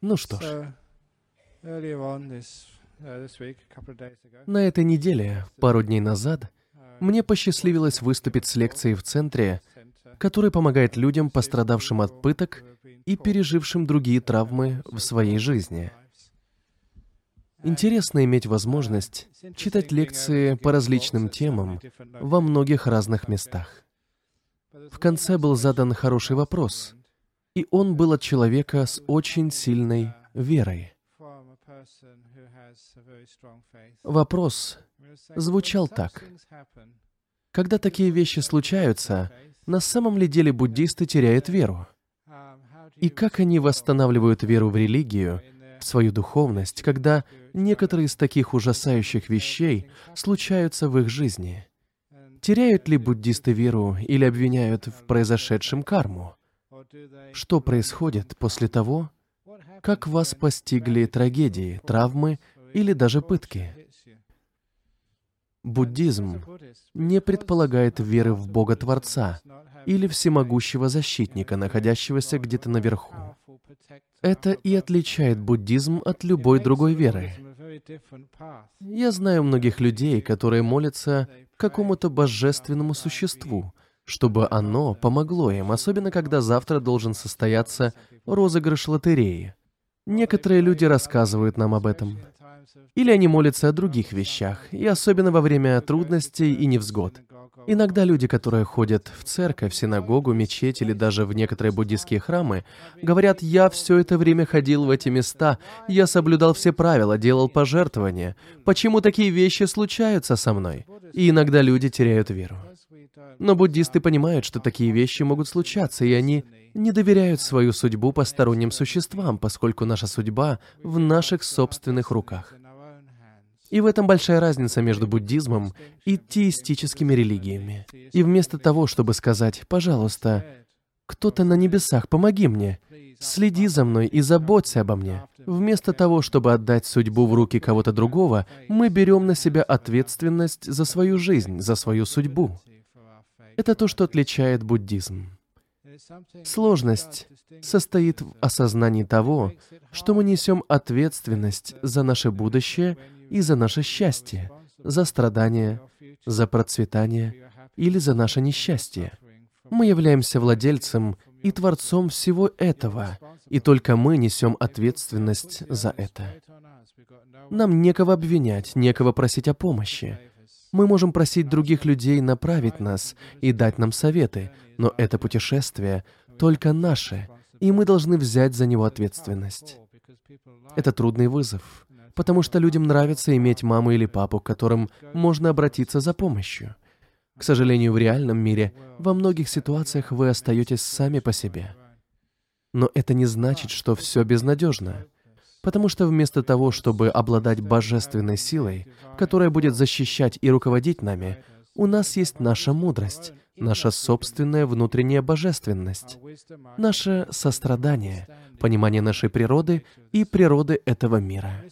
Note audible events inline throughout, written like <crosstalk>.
Ну что ж, uh, на этой неделе, пару дней назад, мне посчастливилось выступить с лекцией в центре, который помогает людям, пострадавшим от пыток и пережившим другие травмы в своей жизни. Интересно иметь возможность читать лекции по различным темам во многих разных местах. В конце был задан хороший вопрос, и он был от человека с очень сильной верой. Вопрос звучал так. Когда такие вещи случаются, на самом ли деле буддисты теряют веру? И как они восстанавливают веру в религию, в свою духовность, когда некоторые из таких ужасающих вещей случаются в их жизни? Теряют ли буддисты веру или обвиняют в произошедшем карму? Что происходит после того, как вас постигли трагедии, травмы или даже пытки? Буддизм не предполагает веры в Бога-творца not have или всемогущего защитника, находящегося где-то наверху. Это и отличает буддизм от любой другой веры. Я знаю многих людей, которые молятся какому-то божественному существу, чтобы оно помогло им, особенно когда завтра должен состояться розыгрыш лотереи. Некоторые люди рассказывают нам об этом. Или они молятся о других вещах, и особенно во время трудностей и невзгод. Иногда люди, которые ходят в церковь, синагогу, мечеть или даже в некоторые буддийские храмы, говорят, «Я все это время ходил в эти места, я соблюдал все правила, делал пожертвования. Почему такие вещи случаются со мной?» И иногда люди теряют веру. Но буддисты понимают, что такие вещи могут случаться, и они не доверяют свою судьбу посторонним существам, поскольку наша судьба в наших собственных руках. И в этом большая разница между буддизмом и теистическими религиями. И вместо того, чтобы сказать, пожалуйста, кто-то на небесах, помоги мне, следи за мной и заботься обо мне, вместо того, чтобы отдать судьбу в руки кого-то другого, мы берем на себя ответственность за свою жизнь, за свою судьбу. Это то, что отличает буддизм. Сложность состоит в осознании того, что мы несем ответственность за наше будущее и за наше счастье, за страдания, за процветание или за наше несчастье. Мы являемся владельцем и творцом всего этого, и только мы несем ответственность за это. Нам некого обвинять, некого просить о помощи. Мы можем просить других людей направить нас и дать нам советы, но это путешествие только наше, и мы должны взять за него ответственность. Это трудный вызов, потому что людям нравится иметь маму или папу, к которым можно обратиться за помощью. К сожалению, в реальном мире во многих ситуациях вы остаетесь сами по себе. Но это не значит, что все безнадежно. Потому что вместо того, чтобы обладать божественной силой, которая будет защищать и руководить нами, у нас есть наша мудрость, наша собственная внутренняя божественность, наше сострадание, понимание нашей природы и природы этого мира.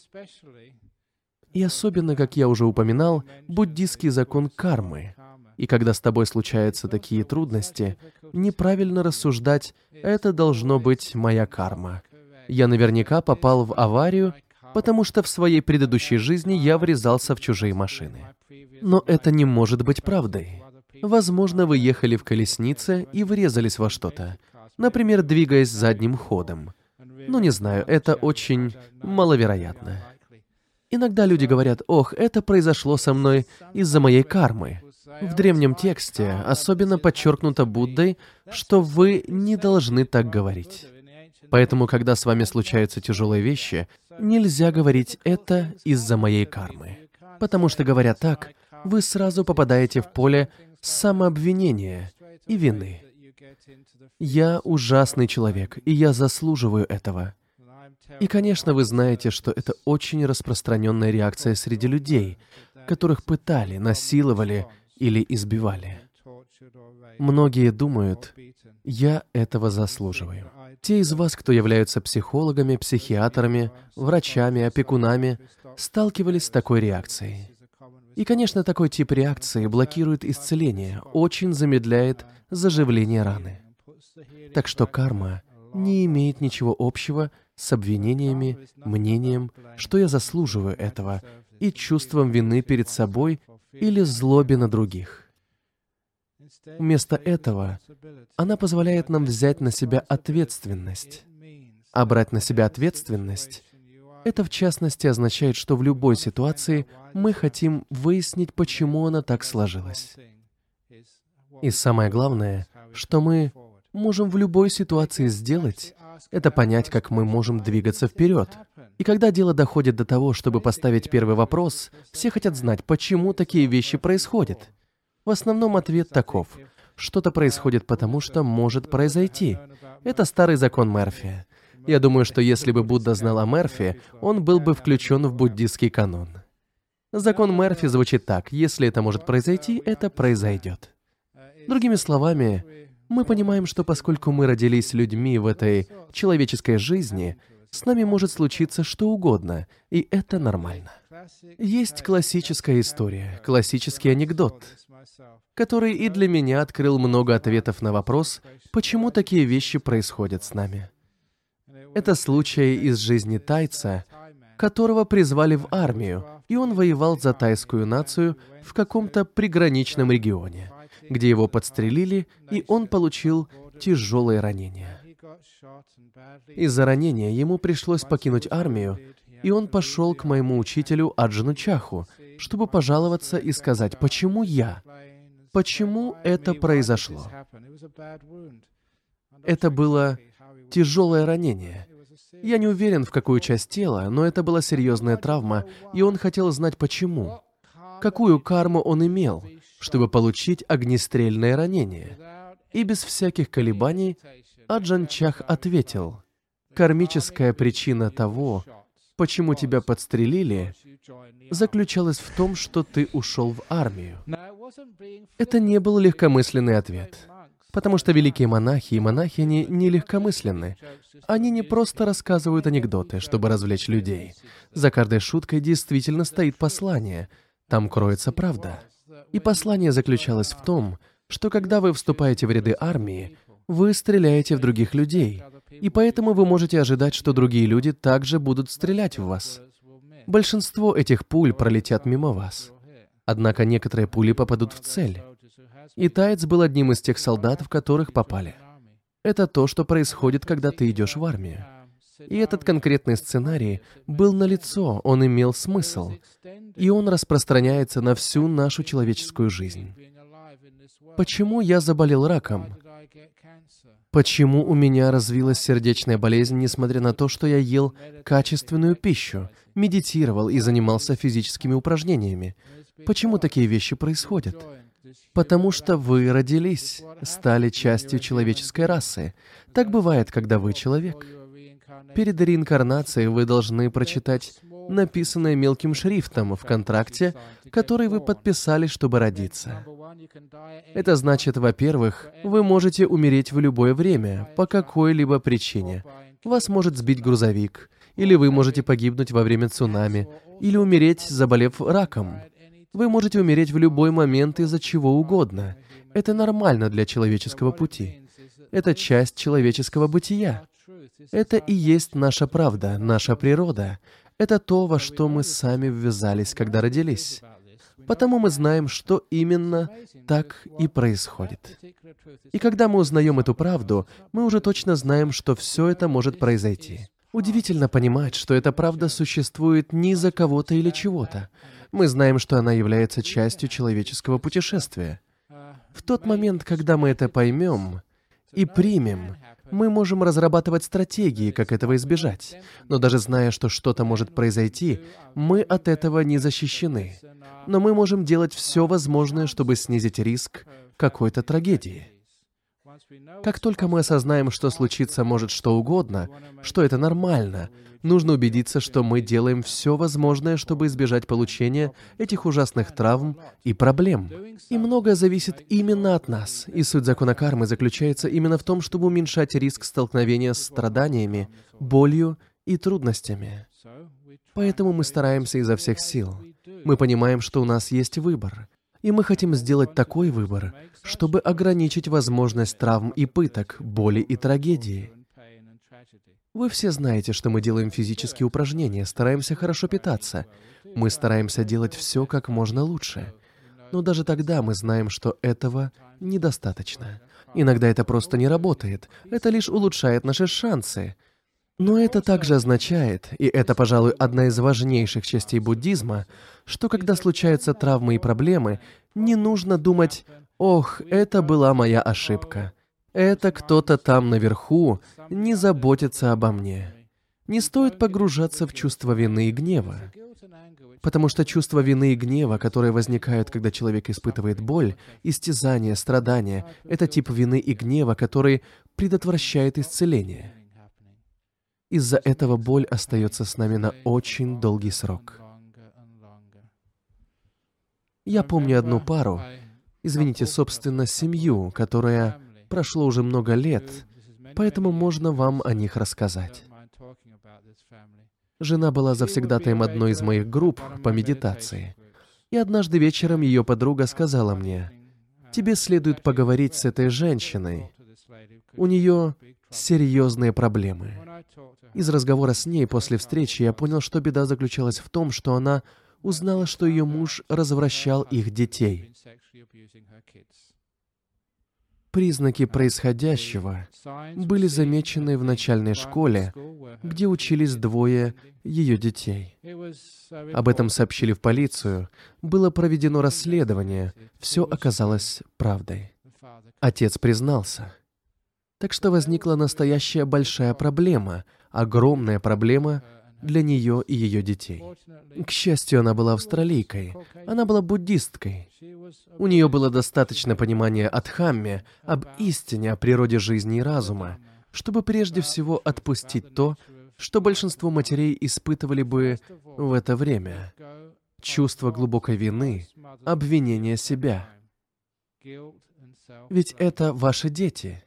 И особенно, как я уже упоминал, буддийский закон кармы. И когда с тобой случаются такие трудности, неправильно рассуждать «это должно быть моя карма». Я наверняка попал в аварию, потому что в своей предыдущей жизни я врезался в чужие машины. Но это не может быть правдой. Возможно, вы ехали в колеснице и врезались во что-то, например, двигаясь задним ходом. Ну, не знаю, это очень маловероятно. Иногда люди говорят, ох, это произошло со мной из-за моей кармы. В древнем тексте особенно подчеркнуто Буддой, что вы не должны так говорить. Поэтому, когда с вами случаются тяжелые вещи, нельзя говорить «это из-за моей кармы». Потому что, говоря так, вы сразу попадаете в поле самообвинения и вины. Я ужасный человек, и я заслуживаю этого. И, конечно, вы знаете, что это очень распространенная реакция среди людей, которых пытали, насиловали или избивали. Многие думают, я этого заслуживаю. Те из вас, кто являются психологами, психиатрами, врачами, опекунами, сталкивались с такой реакцией. И, конечно, такой тип реакции блокирует исцеление, очень замедляет заживление раны. Так что карма не имеет ничего общего с обвинениями, мнением, что я заслуживаю этого, и чувством вины перед собой или злобе на других. Вместо этого она позволяет нам взять на себя ответственность. А брать на себя ответственность — это в частности означает, что в любой ситуации мы хотим выяснить, почему она так сложилась. И самое главное, что мы можем в любой ситуации сделать, это понять, как мы можем двигаться вперед. И когда дело доходит до того, чтобы поставить первый вопрос, все хотят знать, почему такие вещи происходят. В основном ответ таков. Что-то происходит потому, что может произойти. Это старый закон Мерфи. Я думаю, что если бы Будда знал о Мерфи, он был бы включен в буддийский канон. Закон Мерфи звучит так. Если это может произойти, это произойдет. Другими словами, мы понимаем, что поскольку мы родились людьми в этой человеческой жизни, с нами может случиться что угодно, и это нормально. Есть классическая история, классический анекдот, который и для меня открыл много ответов на вопрос, почему такие вещи происходят с нами. Это случай из жизни тайца, которого призвали в армию, и он воевал за тайскую нацию в каком-то приграничном регионе где его подстрелили, и он получил тяжелое ранение. Из-за ранения ему пришлось покинуть армию, и он пошел к моему учителю Аджану Чаху, чтобы пожаловаться и сказать, почему я? Почему это произошло? Это было тяжелое ранение. Я не уверен, в какую часть тела, но это была серьезная травма, и он хотел знать, почему. Какую карму он имел, чтобы получить огнестрельное ранение. И без всяких колебаний Аджан Чах ответил, «Кармическая причина того, почему тебя подстрелили, заключалась в том, что ты ушел в армию». Это не был легкомысленный ответ, потому что великие монахи и монахини не легкомысленны. Они не просто рассказывают анекдоты, чтобы развлечь людей. За каждой шуткой действительно стоит послание. Там кроется правда. И послание заключалось в том, что когда вы вступаете в ряды армии, вы стреляете в других людей, и поэтому вы можете ожидать, что другие люди также будут стрелять в вас. Большинство этих пуль пролетят мимо вас. Однако некоторые пули попадут в цель. И Тайц был одним из тех солдат, в которых попали. Это то, что происходит, когда ты идешь в армию. И этот конкретный сценарий был налицо, он имел смысл, и он распространяется на всю нашу человеческую жизнь. Почему я заболел раком? Почему у меня развилась сердечная болезнь, несмотря на то, что я ел качественную пищу, медитировал и занимался физическими упражнениями? Почему такие вещи происходят? Потому что вы родились, стали частью человеческой расы. Так бывает, когда вы человек. Перед реинкарнацией вы должны прочитать написанное мелким шрифтом в контракте, который вы подписали, чтобы родиться. Это значит, во-первых, вы можете умереть в любое время, по какой-либо причине. Вас может сбить грузовик, или вы можете погибнуть во время цунами, или умереть, заболев раком. Вы можете умереть в любой момент из-за чего угодно. Это нормально для человеческого пути. Это часть человеческого бытия. Это и есть наша правда, наша природа. Это то, во что мы сами ввязались, когда родились. Потому мы знаем, что именно так и происходит. И когда мы узнаем эту правду, мы уже точно знаем, что все это может произойти. Удивительно понимать, что эта правда существует не за кого-то или чего-то. Мы знаем, что она является частью человеческого путешествия. В тот момент, когда мы это поймем и примем, мы можем разрабатывать стратегии, как этого избежать. Но даже зная, что что-то может произойти, мы от этого не защищены. Но мы можем делать все возможное, чтобы снизить риск какой-то трагедии. Как только мы осознаем, что случиться может что угодно, что это нормально, нужно убедиться, что мы делаем все возможное, чтобы избежать получения этих ужасных травм и проблем. И многое зависит именно от нас. И суть закона кармы заключается именно в том, чтобы уменьшать риск столкновения с страданиями, болью и трудностями. Поэтому мы стараемся изо всех сил. Мы понимаем, что у нас есть выбор. И мы хотим сделать такой выбор, чтобы ограничить возможность травм и пыток, боли и трагедии. Вы все знаете, что мы делаем физические упражнения, стараемся хорошо питаться. Мы стараемся делать все как можно лучше. Но даже тогда мы знаем, что этого недостаточно. Иногда это просто не работает. Это лишь улучшает наши шансы. Но это также означает, и это, пожалуй, одна из важнейших частей буддизма, что когда случаются травмы и проблемы, не нужно думать «Ох, это была моя ошибка». Это кто-то там наверху не заботится обо мне. Не стоит погружаться в чувство вины и гнева. Потому что чувство вины и гнева, которые возникают, когда человек испытывает боль, истязание, страдания, это тип вины и гнева, который предотвращает исцеление. Из-за этого боль остается с нами на очень долгий срок. Я помню одну пару, извините, собственно, семью, которая прошло уже много лет, поэтому можно вам о них рассказать. Жена была завсегдатаем одной из моих групп по медитации. И однажды вечером ее подруга сказала мне, «Тебе следует поговорить с этой женщиной. У нее серьезные проблемы». Из разговора с ней после встречи я понял, что беда заключалась в том, что она узнала, что ее муж развращал их детей. Признаки происходящего были замечены в начальной школе, где учились двое ее детей. Об этом сообщили в полицию, было проведено расследование, все оказалось правдой. Отец признался. Так что возникла настоящая большая проблема, огромная проблема для нее и ее детей. К счастью, она была австралийкой. Она была буддисткой. У нее было достаточно понимания от Хамме об истине о природе жизни и разума, чтобы прежде всего отпустить то, что большинство матерей испытывали бы в это время. Чувство глубокой вины, обвинение себя. Ведь это ваши дети.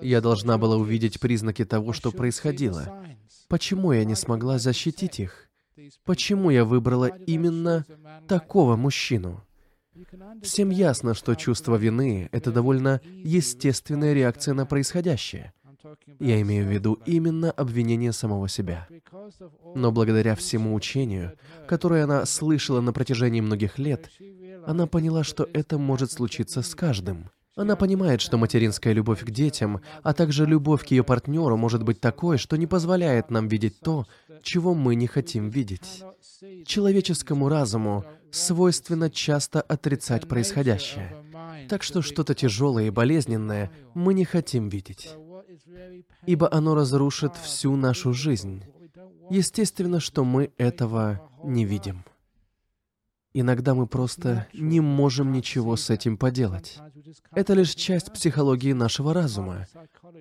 Я должна была увидеть признаки того, что происходило. Почему я не смогла защитить их? Почему я выбрала именно такого мужчину? Всем ясно, что чувство вины — это довольно естественная реакция на происходящее. Я имею в виду именно обвинение самого себя. Но благодаря всему учению, которое она слышала на протяжении многих лет, она поняла, что это может случиться с каждым. Она понимает, что материнская любовь к детям, а также любовь к ее партнеру может быть такой, что не позволяет нам видеть то, чего мы не хотим видеть. Человеческому разуму свойственно часто отрицать происходящее. Так что что-то тяжелое и болезненное мы не хотим видеть. Ибо оно разрушит всю нашу жизнь. Естественно, что мы этого не видим. Иногда мы просто не можем ничего с этим поделать. Это лишь часть психологии нашего разума.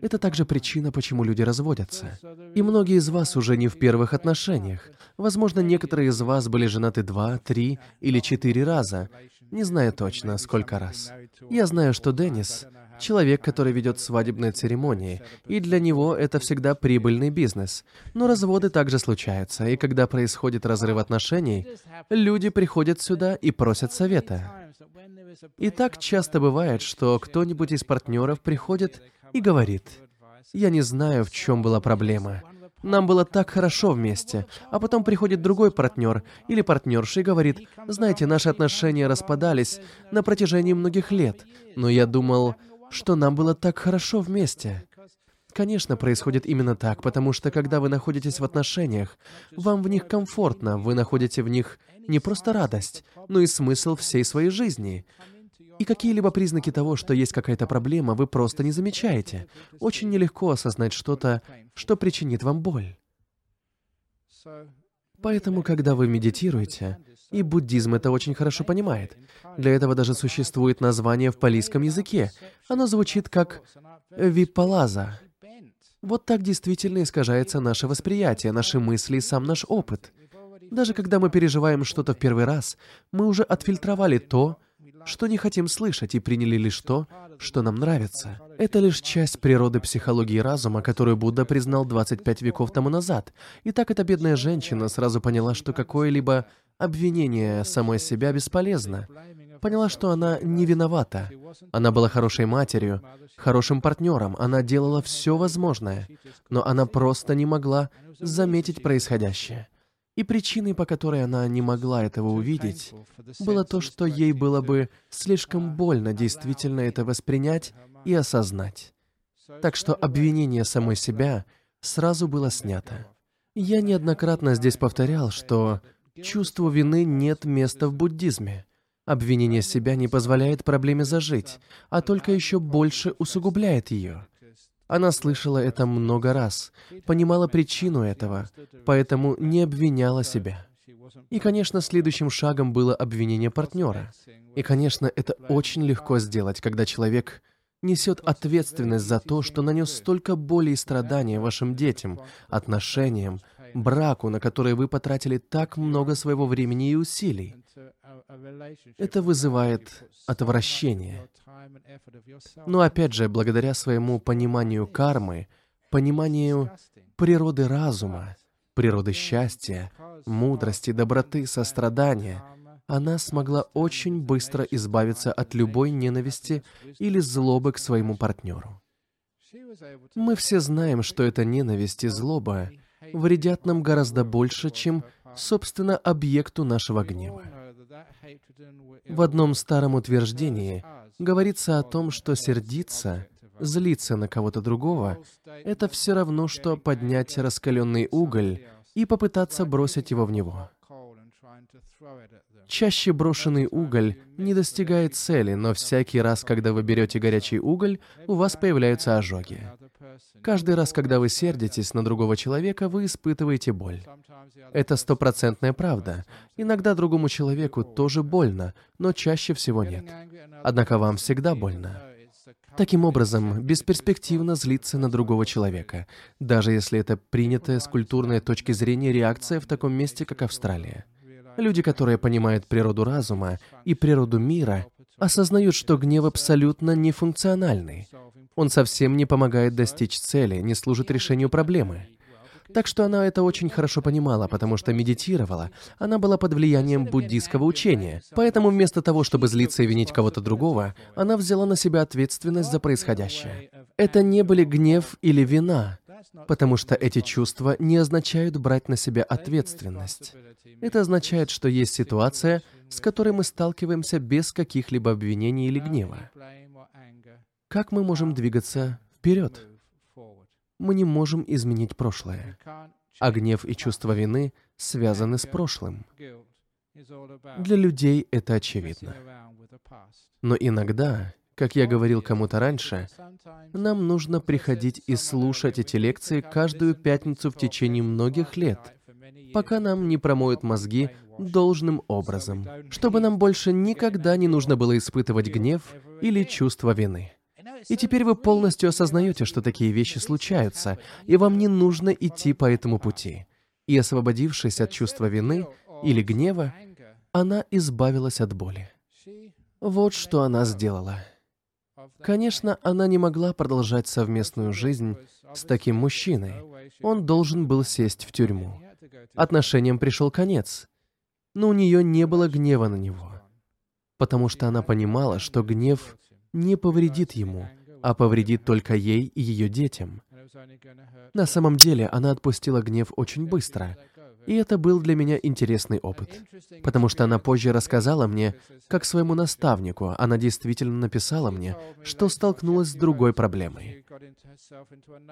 Это также причина, почему люди разводятся. И многие из вас уже не в первых отношениях. Возможно, некоторые из вас были женаты два, три или четыре раза. Не знаю точно, сколько раз. Я знаю, что Деннис человек, который ведет свадебные церемонии, и для него это всегда прибыльный бизнес. Но разводы также случаются, и когда происходит разрыв отношений, люди приходят сюда и просят совета. И так часто бывает, что кто-нибудь из партнеров приходит и говорит, «Я не знаю, в чем была проблема. Нам было так хорошо вместе, а потом приходит другой партнер или партнерша и говорит, знаете, наши отношения распадались на протяжении многих лет, но я думал, что нам было так хорошо вместе. Конечно, происходит именно так, потому что когда вы находитесь в отношениях, вам в них комфортно, вы находите в них не просто радость, но и смысл всей своей жизни. И какие-либо признаки того, что есть какая-то проблема, вы просто не замечаете. Очень нелегко осознать что-то, что причинит вам боль. Поэтому, когда вы медитируете, и буддизм это очень хорошо понимает. Для этого даже существует название в палийском языке. Оно звучит как «випалаза». Вот так действительно искажается наше восприятие, наши мысли и сам наш опыт. Даже когда мы переживаем что-то в первый раз, мы уже отфильтровали то, что не хотим слышать, и приняли лишь то, что нам нравится. Это лишь часть природы психологии разума, которую Будда признал 25 веков тому назад. И так эта бедная женщина сразу поняла, что какое-либо обвинение самой себя бесполезно. поняла, что она не виновата. Она была хорошей матерью, хорошим партнером, она делала все возможное, но она просто не могла заметить происходящее. И причиной, по которой она не могла этого увидеть, было то, что ей было бы слишком больно действительно это воспринять и осознать. Так что обвинение самой себя сразу было снято. Я неоднократно здесь повторял, что чувству вины нет места в буддизме. Обвинение себя не позволяет проблеме зажить, а только еще больше усугубляет ее. Она слышала это много раз, понимала причину этого, поэтому не обвиняла себя. И, конечно, следующим шагом было обвинение партнера. И, конечно, это очень легко сделать, когда человек несет ответственность за то, что нанес столько боли и страдания вашим детям, отношениям, браку, на который вы потратили так много своего времени и усилий. Это вызывает отвращение. Но опять же, благодаря своему пониманию кармы, пониманию природы разума, природы счастья, мудрости, доброты, сострадания, она смогла очень быстро избавиться от любой ненависти или злобы к своему партнеру. Мы все знаем, что эта ненависть и злоба вредят нам гораздо больше, чем, собственно, объекту нашего гнева. В одном старом утверждении говорится о том, что сердиться, злиться на кого-то другого — это все равно, что поднять раскаленный уголь и попытаться бросить его в него. Чаще брошенный уголь не достигает цели, но всякий раз, когда вы берете горячий уголь, у вас появляются ожоги. Каждый раз, когда вы сердитесь на другого человека, вы испытываете боль. Это стопроцентная правда. Иногда другому человеку тоже больно, но чаще всего нет. Однако вам всегда больно. Таким образом, бесперспективно злиться на другого человека, даже если это принятая с культурной точки зрения реакция в таком месте, как Австралия. Люди, которые понимают природу разума и природу мира, осознают, что гнев абсолютно нефункциональный. Он совсем не помогает достичь цели, не служит решению проблемы. Так что она это очень хорошо понимала, потому что медитировала. Она была под влиянием буддийского учения. Поэтому вместо того, чтобы злиться и винить кого-то другого, она взяла на себя ответственность за происходящее. Это не были гнев или вина, потому что эти чувства не означают брать на себя ответственность. Это означает, что есть ситуация, с которой мы сталкиваемся без каких-либо обвинений или гнева. Как мы можем двигаться вперед? Мы не можем изменить прошлое, а гнев и чувство вины связаны с прошлым. Для людей это очевидно. Но иногда, как я говорил кому-то раньше, нам нужно приходить и слушать эти лекции каждую пятницу в течение многих лет, пока нам не промоют мозги должным образом, чтобы нам больше никогда не нужно было испытывать гнев или чувство вины. И теперь вы полностью осознаете, что такие вещи случаются, и вам не нужно идти по этому пути. И освободившись от чувства вины или гнева, она избавилась от боли. Вот что она сделала. Конечно, она не могла продолжать совместную жизнь с таким мужчиной. Он должен был сесть в тюрьму. Отношениям пришел конец. Но у нее не было гнева на него. Потому что она понимала, что гнев не повредит ему, а повредит только ей и ее детям. На самом деле, она отпустила гнев очень быстро, и это был для меня интересный опыт, потому что она позже рассказала мне, как своему наставнику, она действительно написала мне, что столкнулась с другой проблемой.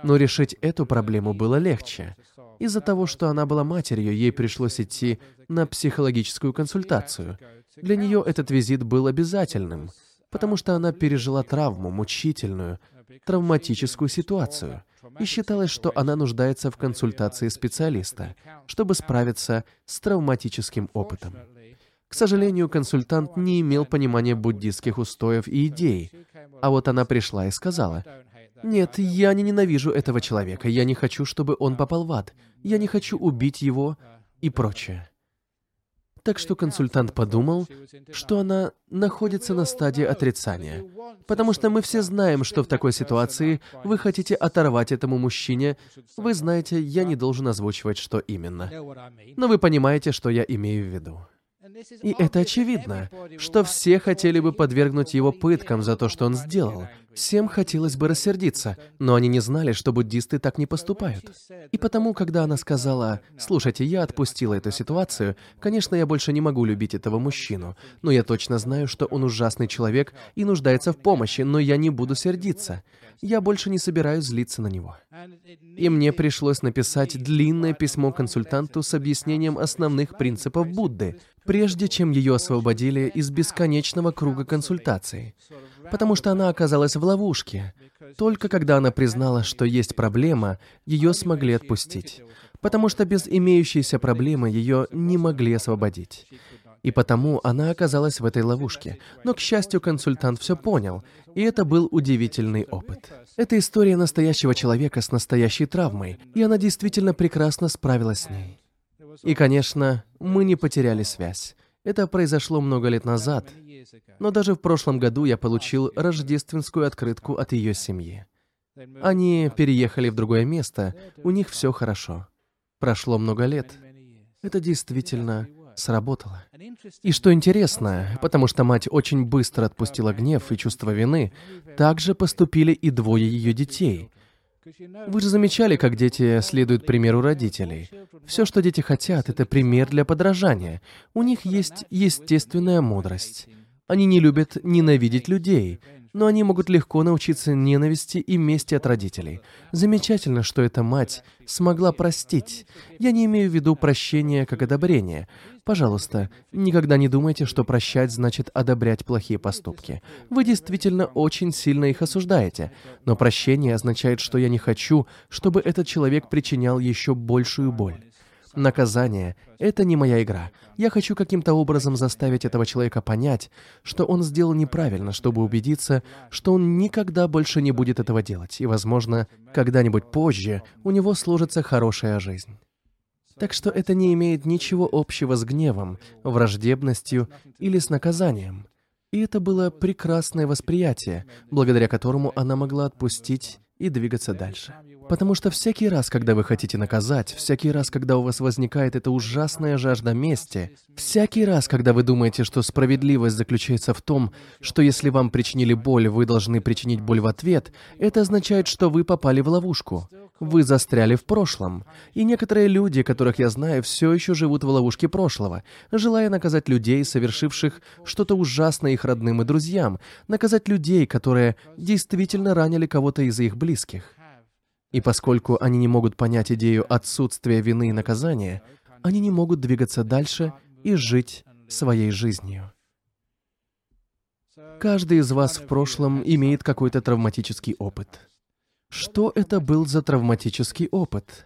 Но решить эту проблему было легче. Из-за того, что она была матерью, ей пришлось идти на психологическую консультацию. Для нее этот визит был обязательным, потому что она пережила травму, мучительную, травматическую ситуацию — и считалось, что она нуждается в консультации специалиста, чтобы справиться с травматическим опытом. К сожалению, консультант не имел понимания буддистских устоев и идей, а вот она пришла и сказала, «Нет, я не ненавижу этого человека, я не хочу, чтобы он попал в ад, я не хочу убить его» и прочее. Так что консультант подумал, что она находится на стадии отрицания. Потому что мы все знаем, что в такой ситуации вы хотите оторвать этому мужчине. Вы знаете, я не должен озвучивать, что именно. Но вы понимаете, что я имею в виду. И это очевидно, что все хотели бы подвергнуть его пыткам за то, что он сделал. Всем хотелось бы рассердиться, но они не знали, что буддисты так не поступают. И потому, когда она сказала, «Слушайте, я отпустила эту ситуацию, конечно, я больше не могу любить этого мужчину, но я точно знаю, что он ужасный человек и нуждается в помощи, но я не буду сердиться. Я больше не собираюсь злиться на него». И мне пришлось написать длинное письмо консультанту с объяснением основных принципов Будды, прежде чем ее освободили из бесконечного круга консультаций потому что она оказалась в ловушке. Только когда она признала, что есть проблема, ее смогли отпустить, потому что без имеющейся проблемы ее не могли освободить. И потому она оказалась в этой ловушке. Но, к счастью, консультант все понял, и это был удивительный опыт. Это история настоящего человека с настоящей травмой, и она действительно прекрасно справилась с ней. И, конечно, мы не потеряли связь. Это произошло много лет назад, но даже в прошлом году я получил рождественскую открытку от ее семьи. Они переехали в другое место, у них все хорошо. Прошло много лет. Это действительно сработало. И что интересно, потому что мать очень быстро отпустила гнев и чувство вины, так же поступили и двое ее детей. Вы же замечали, как дети следуют примеру родителей. Все, что дети хотят, это пример для подражания. У них есть естественная мудрость. Они не любят ненавидеть людей, но они могут легко научиться ненависти и мести от родителей. Замечательно, что эта мать смогла простить. Я не имею в виду прощение как одобрение. Пожалуйста, никогда не думайте, что прощать значит одобрять плохие поступки. Вы действительно очень сильно их осуждаете. Но прощение означает, что я не хочу, чтобы этот человек причинял еще большую боль. Наказание — это не моя игра. Я хочу каким-то образом заставить этого человека понять, что он сделал неправильно, чтобы убедиться, что он никогда больше не будет этого делать, и, возможно, когда-нибудь позже у него сложится хорошая жизнь. Так что это не имеет ничего общего с гневом, враждебностью или с наказанием. И это было прекрасное восприятие, благодаря которому она могла отпустить и двигаться дальше. Потому что всякий раз, когда вы хотите наказать, всякий раз, когда у вас возникает эта ужасная жажда мести, всякий раз, когда вы думаете, что справедливость заключается в том, что если вам причинили боль, вы должны причинить боль в ответ, это означает, что вы попали в ловушку. Вы застряли в прошлом. И некоторые люди, которых я знаю, все еще живут в ловушке прошлого, желая наказать людей, совершивших что-то ужасное их родным и друзьям, наказать людей, которые действительно ранили кого-то из их близких. И поскольку они не могут понять идею отсутствия вины и наказания, они не могут двигаться дальше и жить своей жизнью. Каждый из вас в прошлом имеет какой-то травматический опыт. Что это был за травматический опыт?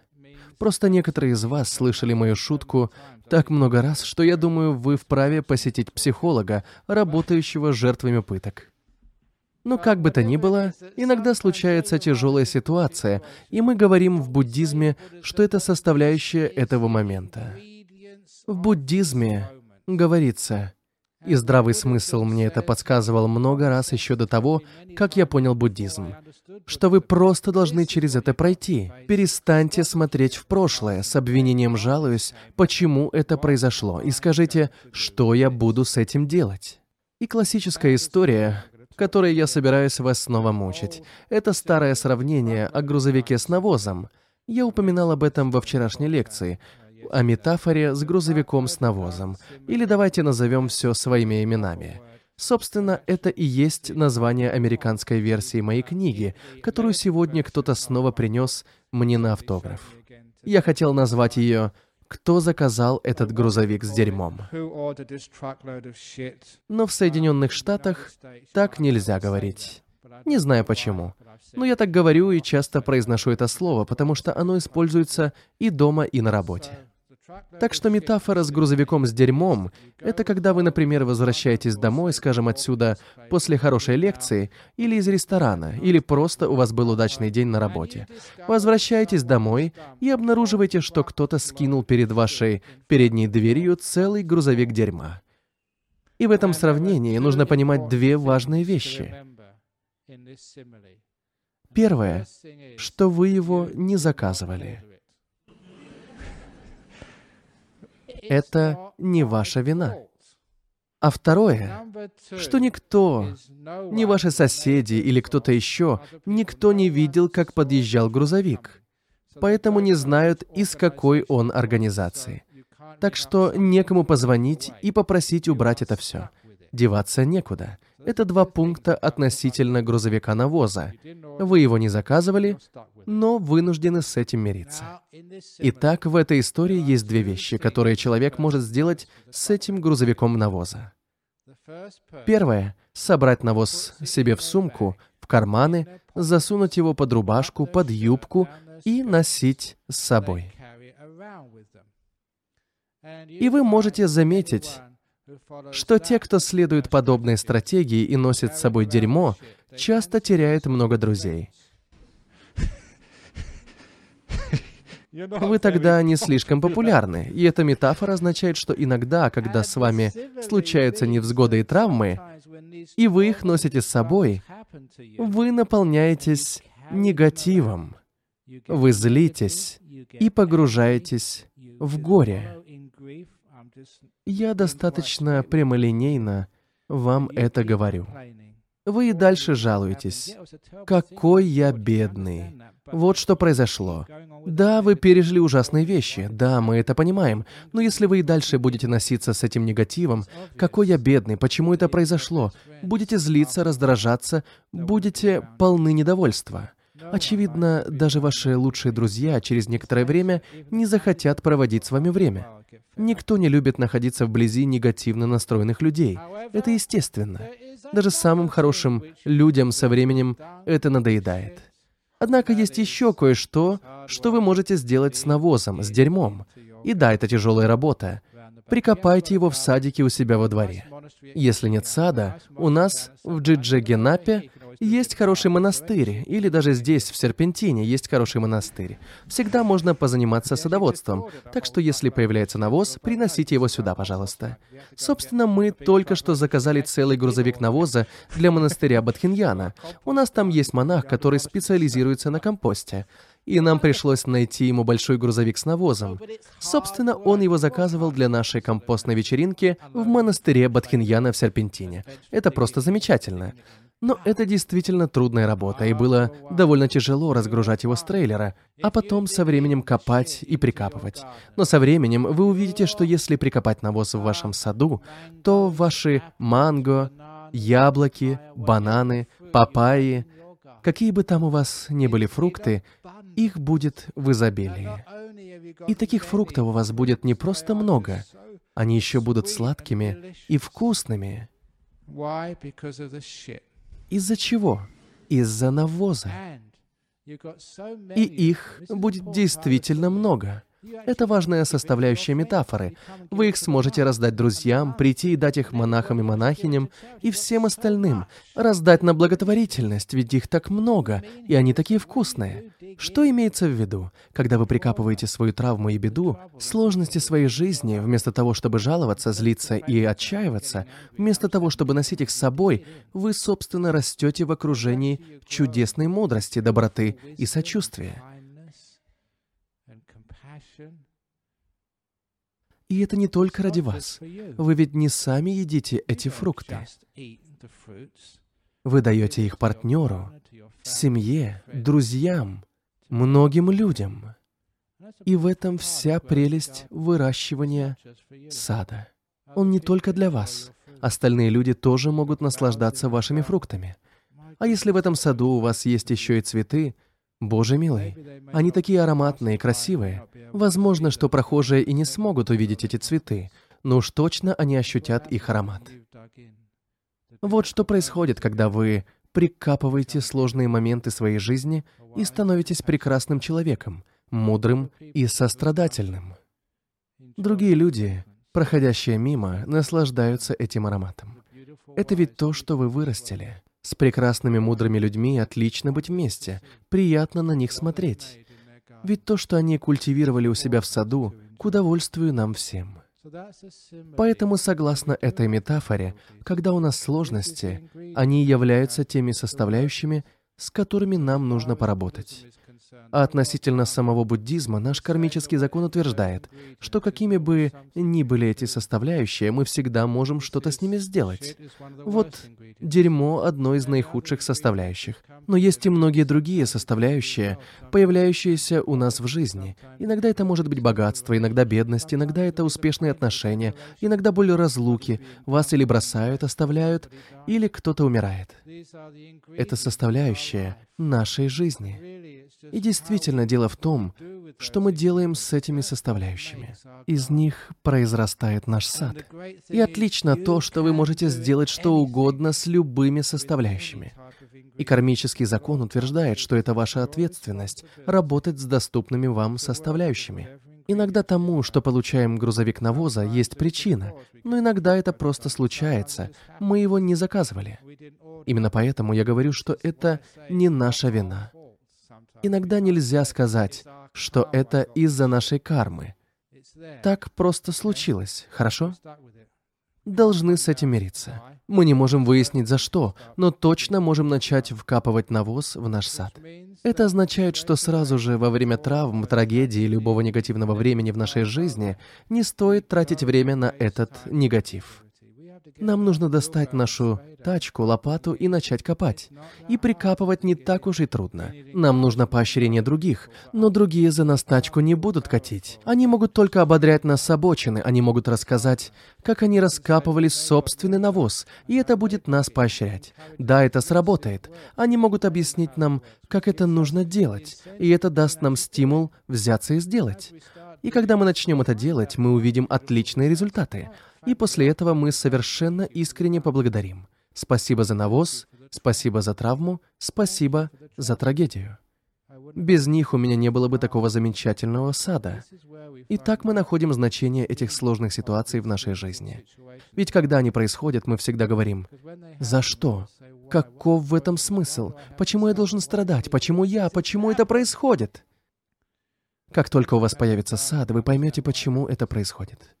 Просто некоторые из вас слышали мою шутку так много раз, что я думаю, вы вправе посетить психолога, работающего жертвами пыток. Но как бы то ни было, иногда случается тяжелая ситуация, и мы говорим в буддизме, что это составляющая этого момента. В буддизме говорится, и здравый смысл мне это подсказывал много раз еще до того, как я понял буддизм, что вы просто должны через это пройти. Перестаньте смотреть в прошлое, с обвинением жалуюсь, почему это произошло, и скажите, что я буду с этим делать. И классическая история, которой я собираюсь вас снова мучить. Это старое сравнение о грузовике с навозом. Я упоминал об этом во вчерашней лекции, о метафоре с грузовиком с навозом. Или давайте назовем все своими именами. Собственно, это и есть название американской версии моей книги, которую сегодня кто-то снова принес мне на автограф. Я хотел назвать ее кто заказал этот грузовик с дерьмом. Но в Соединенных Штатах так нельзя говорить. Не знаю почему. Но я так говорю и часто произношу это слово, потому что оно используется и дома, и на работе. Так что метафора с грузовиком с дерьмом — это когда вы, например, возвращаетесь домой, скажем, отсюда, после хорошей лекции, или из ресторана, или просто у вас был удачный день на работе. Возвращаетесь домой и обнаруживаете, что кто-то скинул перед вашей передней дверью целый грузовик дерьма. И в этом сравнении нужно понимать две важные вещи. Первое, что вы его не заказывали. Это не ваша вина. А второе, что никто, ни ваши соседи или кто-то еще, никто не видел, как подъезжал грузовик. Поэтому не знают, из какой он организации. Так что некому позвонить и попросить убрать это все. Деваться некуда. Это два пункта относительно грузовика-навоза. Вы его не заказывали, но вынуждены с этим мириться. Итак, в этой истории есть две вещи, которые человек может сделать с этим грузовиком навоза. Первое — собрать навоз себе в сумку, в карманы, засунуть его под рубашку, под юбку и носить с собой. И вы можете заметить, что те, кто следует подобной стратегии и носит с собой дерьмо, часто теряют много друзей. Вы тогда не слишком популярны, и эта метафора означает, что иногда, когда с вами случаются невзгоды и травмы, и вы их носите с собой, вы наполняетесь негативом, вы злитесь и погружаетесь в горе. Я достаточно прямолинейно вам это говорю. Вы и дальше жалуетесь. «Какой я бедный!» Вот что произошло. Да, вы пережили ужасные вещи, да, мы это понимаем, но если вы и дальше будете носиться с этим негативом, какой я бедный, почему это произошло, будете злиться, раздражаться, будете полны недовольства. Очевидно, даже ваши лучшие друзья через некоторое время не захотят проводить с вами время. Никто не любит находиться вблизи негативно настроенных людей. Это естественно. Даже самым хорошим людям со временем это надоедает. Однако есть еще кое-что, что вы можете сделать с навозом, с дерьмом. И да, это тяжелая работа. Прикопайте его в садике у себя во дворе. Если нет сада, у нас в Джиджегенапе есть хороший монастырь, или даже здесь, в Серпентине, есть хороший монастырь. Всегда можно позаниматься садоводством, так что если появляется навоз, приносите его сюда, пожалуйста. Собственно, мы только что заказали целый грузовик навоза для монастыря Батхиньяна. У нас там есть монах, который специализируется на компосте и нам пришлось найти ему большой грузовик с навозом. Собственно, он его заказывал для нашей компостной вечеринки в монастыре Батхиньяна в Серпентине. Это просто замечательно. Но это действительно трудная работа, и было довольно тяжело разгружать его с трейлера, а потом со временем копать и прикапывать. Но со временем вы увидите, что если прикопать навоз в вашем саду, то ваши манго, яблоки, бананы, папайи, какие бы там у вас ни были фрукты, их будет в изобилии. И таких фруктов у вас будет не просто много, они еще будут сладкими и вкусными. Из-за чего? Из-за навоза. И их будет действительно много. Это важная составляющая метафоры. Вы их сможете раздать друзьям, прийти и дать их монахам и монахиням и всем остальным. Раздать на благотворительность, ведь их так много, и они такие вкусные. Что имеется в виду? Когда вы прикапываете свою травму и беду, сложности своей жизни, вместо того, чтобы жаловаться, злиться и отчаиваться, вместо того, чтобы носить их с собой, вы, собственно, растете в окружении чудесной мудрости, доброты и сочувствия. И это не только ради вас. Вы ведь не сами едите эти фрукты. Вы даете их партнеру, семье, друзьям, многим людям. И в этом вся прелесть выращивания сада. Он не только для вас. Остальные люди тоже могут наслаждаться вашими фруктами. А если в этом саду у вас есть еще и цветы, Боже милый, они такие ароматные, красивые. Возможно, что прохожие и не смогут увидеть эти цветы, но уж точно они ощутят их аромат. Вот что происходит, когда вы прикапываете сложные моменты своей жизни и становитесь прекрасным человеком, мудрым и сострадательным. Другие люди, проходящие мимо, наслаждаются этим ароматом. Это ведь то, что вы вырастили. С прекрасными мудрыми людьми отлично быть вместе, приятно на них смотреть. Ведь то, что они культивировали у себя в саду, к удовольствию нам всем. Поэтому, согласно этой метафоре, когда у нас сложности, они являются теми составляющими, с которыми нам нужно поработать. А относительно самого буддизма, наш кармический закон утверждает, что какими бы ни были эти составляющие, мы всегда можем что-то с ними сделать. Вот дерьмо — одно из наихудших составляющих. Но есть и многие другие составляющие, появляющиеся у нас в жизни. Иногда это может быть богатство, иногда бедность, иногда это успешные отношения, иногда боль разлуки, вас или бросают, оставляют, или кто-то умирает. Это составляющая нашей жизни. И действительно дело в том, что мы делаем с этими составляющими. Из них произрастает наш сад. И отлично то, что вы можете сделать что угодно с любыми составляющими. И кармический закон утверждает, что это ваша ответственность — работать с доступными вам составляющими. Иногда тому, что получаем грузовик навоза, есть причина, но иногда это просто случается. Мы его не заказывали. Именно поэтому я говорю, что это не наша вина. Иногда нельзя сказать, что это из-за нашей кармы. Так просто случилось, хорошо? Должны с этим мириться. Мы не можем выяснить за что, но точно можем начать вкапывать навоз в наш сад. Это означает, что сразу же во время травм, трагедии, любого негативного времени в нашей жизни не стоит тратить время на этот негатив. Нам нужно достать нашу тачку, лопату и начать копать. И прикапывать не так уж и трудно. Нам нужно поощрение других, но другие за нас тачку не будут катить. Они могут только ободрять нас с обочины, они могут рассказать, как они раскапывали собственный навоз, и это будет нас поощрять. Да, это сработает. Они могут объяснить нам, как это нужно делать, и это даст нам стимул взяться и сделать. И когда мы начнем это делать, мы увидим отличные результаты. И после этого мы совершенно искренне поблагодарим. Спасибо за навоз, спасибо за травму, спасибо за трагедию. Без них у меня не было бы такого замечательного сада. И так мы находим значение этих сложных ситуаций в нашей жизни. Ведь когда они происходят, мы всегда говорим, «За что? Каков в этом смысл? Почему я должен страдать? Почему я? Почему это происходит?» Как только у вас появится сад, вы поймете, почему это происходит.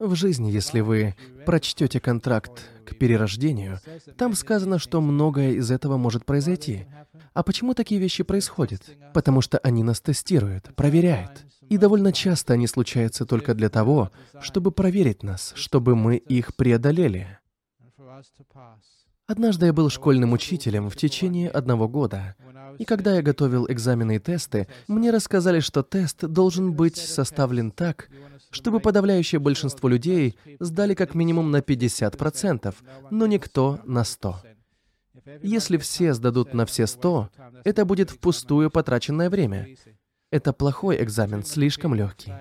В жизни, если вы прочтете контракт к перерождению, там сказано, что многое из этого может произойти. А почему такие вещи происходят? Потому что они нас тестируют, проверяют. И довольно часто они случаются только для того, чтобы проверить нас, чтобы мы их преодолели. Однажды я был школьным учителем в течение одного года. И когда я готовил экзамены и тесты, мне рассказали, что тест должен быть составлен так, чтобы подавляющее большинство людей сдали как минимум на 50%, но никто на 100%. Если все сдадут на все 100, это будет впустую потраченное время. Это плохой экзамен, слишком легкий.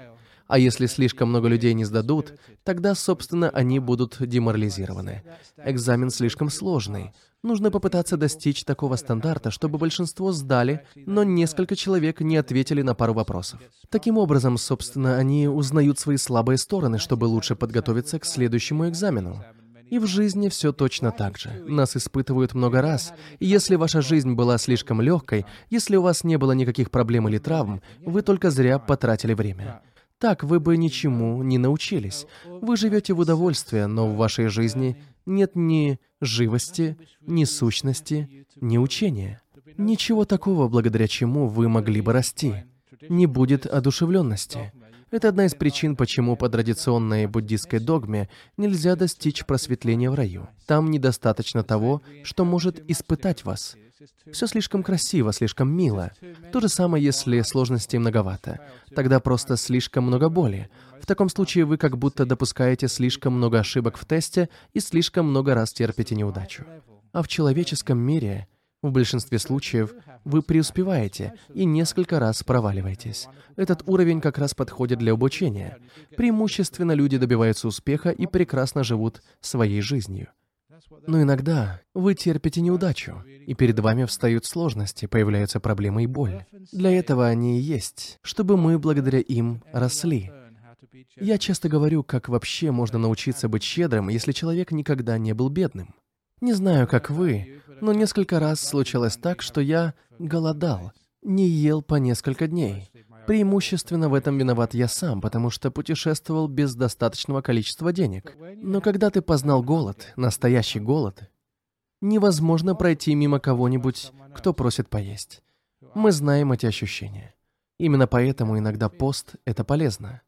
А если слишком много людей не сдадут, тогда, собственно, они будут деморализированы. Экзамен слишком сложный. Нужно попытаться достичь такого стандарта, чтобы большинство сдали, но несколько человек не ответили на пару вопросов. Таким образом, собственно, они узнают свои слабые стороны, чтобы лучше подготовиться к следующему экзамену. И в жизни все точно так же. Нас испытывают много раз. И если ваша жизнь была слишком легкой, если у вас не было никаких проблем или травм, вы только зря потратили время. Так вы бы ничему не научились. Вы живете в удовольствии, но в вашей жизни нет ни живости, ни сущности, ни учения. Ничего такого, благодаря чему вы могли бы расти. Не будет одушевленности. Это одна из причин, почему по традиционной буддийской догме нельзя достичь просветления в раю. Там недостаточно того, что может испытать вас. Все слишком красиво, слишком мило. То же самое, если сложностей многовато. Тогда просто слишком много боли. В таком случае вы как будто допускаете слишком много ошибок в тесте и слишком много раз терпите неудачу. А в человеческом мире, в большинстве случаев, вы преуспеваете и несколько раз проваливаетесь. Этот уровень как раз подходит для обучения. Преимущественно люди добиваются успеха и прекрасно живут своей жизнью. Но иногда вы терпите неудачу, и перед вами встают сложности, появляются проблемы и боль. Для этого они и есть, чтобы мы благодаря им росли. Я часто говорю, как вообще можно научиться быть щедрым, если человек никогда не был бедным. Не знаю, как вы, но несколько раз случалось так, что я голодал, не ел по несколько дней. Преимущественно в этом виноват я сам, потому что путешествовал без достаточного количества денег. Но когда ты познал голод, настоящий голод, невозможно пройти мимо кого-нибудь, кто просит поесть. Мы знаем эти ощущения. Именно поэтому иногда пост — это полезно.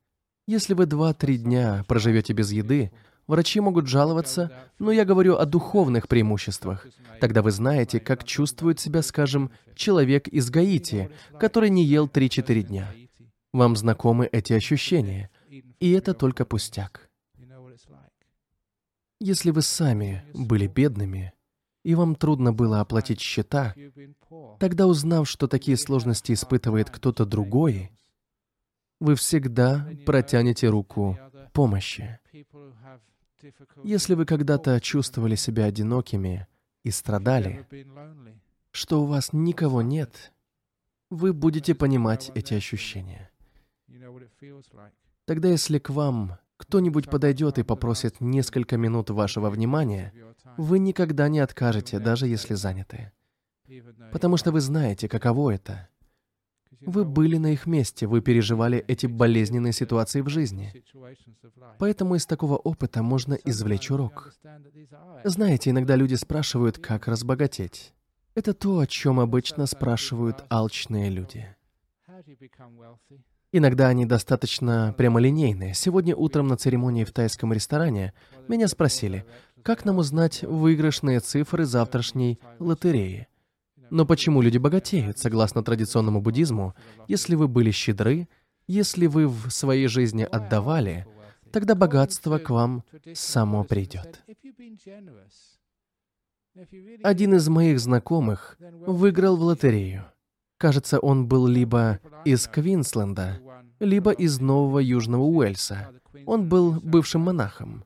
Если вы 2-3 дня проживете без еды, врачи могут жаловаться, но я говорю о духовных преимуществах. Тогда вы знаете, как чувствует себя, скажем, человек из Гаити, который не ел 3-4 дня. Вам знакомы эти ощущения, и это только пустяк. Если вы сами были бедными, и вам трудно было оплатить счета, тогда узнав, что такие сложности испытывает кто-то другой, вы всегда протянете руку помощи. Если вы когда-то чувствовали себя одинокими и страдали, что у вас никого нет, вы будете понимать эти ощущения. Тогда если к вам кто-нибудь подойдет и попросит несколько минут вашего внимания, вы никогда не откажете, даже если заняты. Потому что вы знаете, каково это. Вы были на их месте, вы переживали эти болезненные ситуации в жизни. Поэтому из такого опыта можно извлечь урок. Знаете, иногда люди спрашивают, как разбогатеть. Это то, о чем обычно спрашивают алчные люди. Иногда они достаточно прямолинейные. Сегодня утром на церемонии в тайском ресторане меня спросили, как нам узнать выигрышные цифры завтрашней лотереи. Но почему люди богатеют, согласно традиционному буддизму, если вы были щедры, если вы в своей жизни отдавали, тогда богатство к вам само придет. Один из моих знакомых выиграл в лотерею. Кажется, он был либо из Квинсленда, либо из Нового Южного Уэльса. Он был бывшим монахом.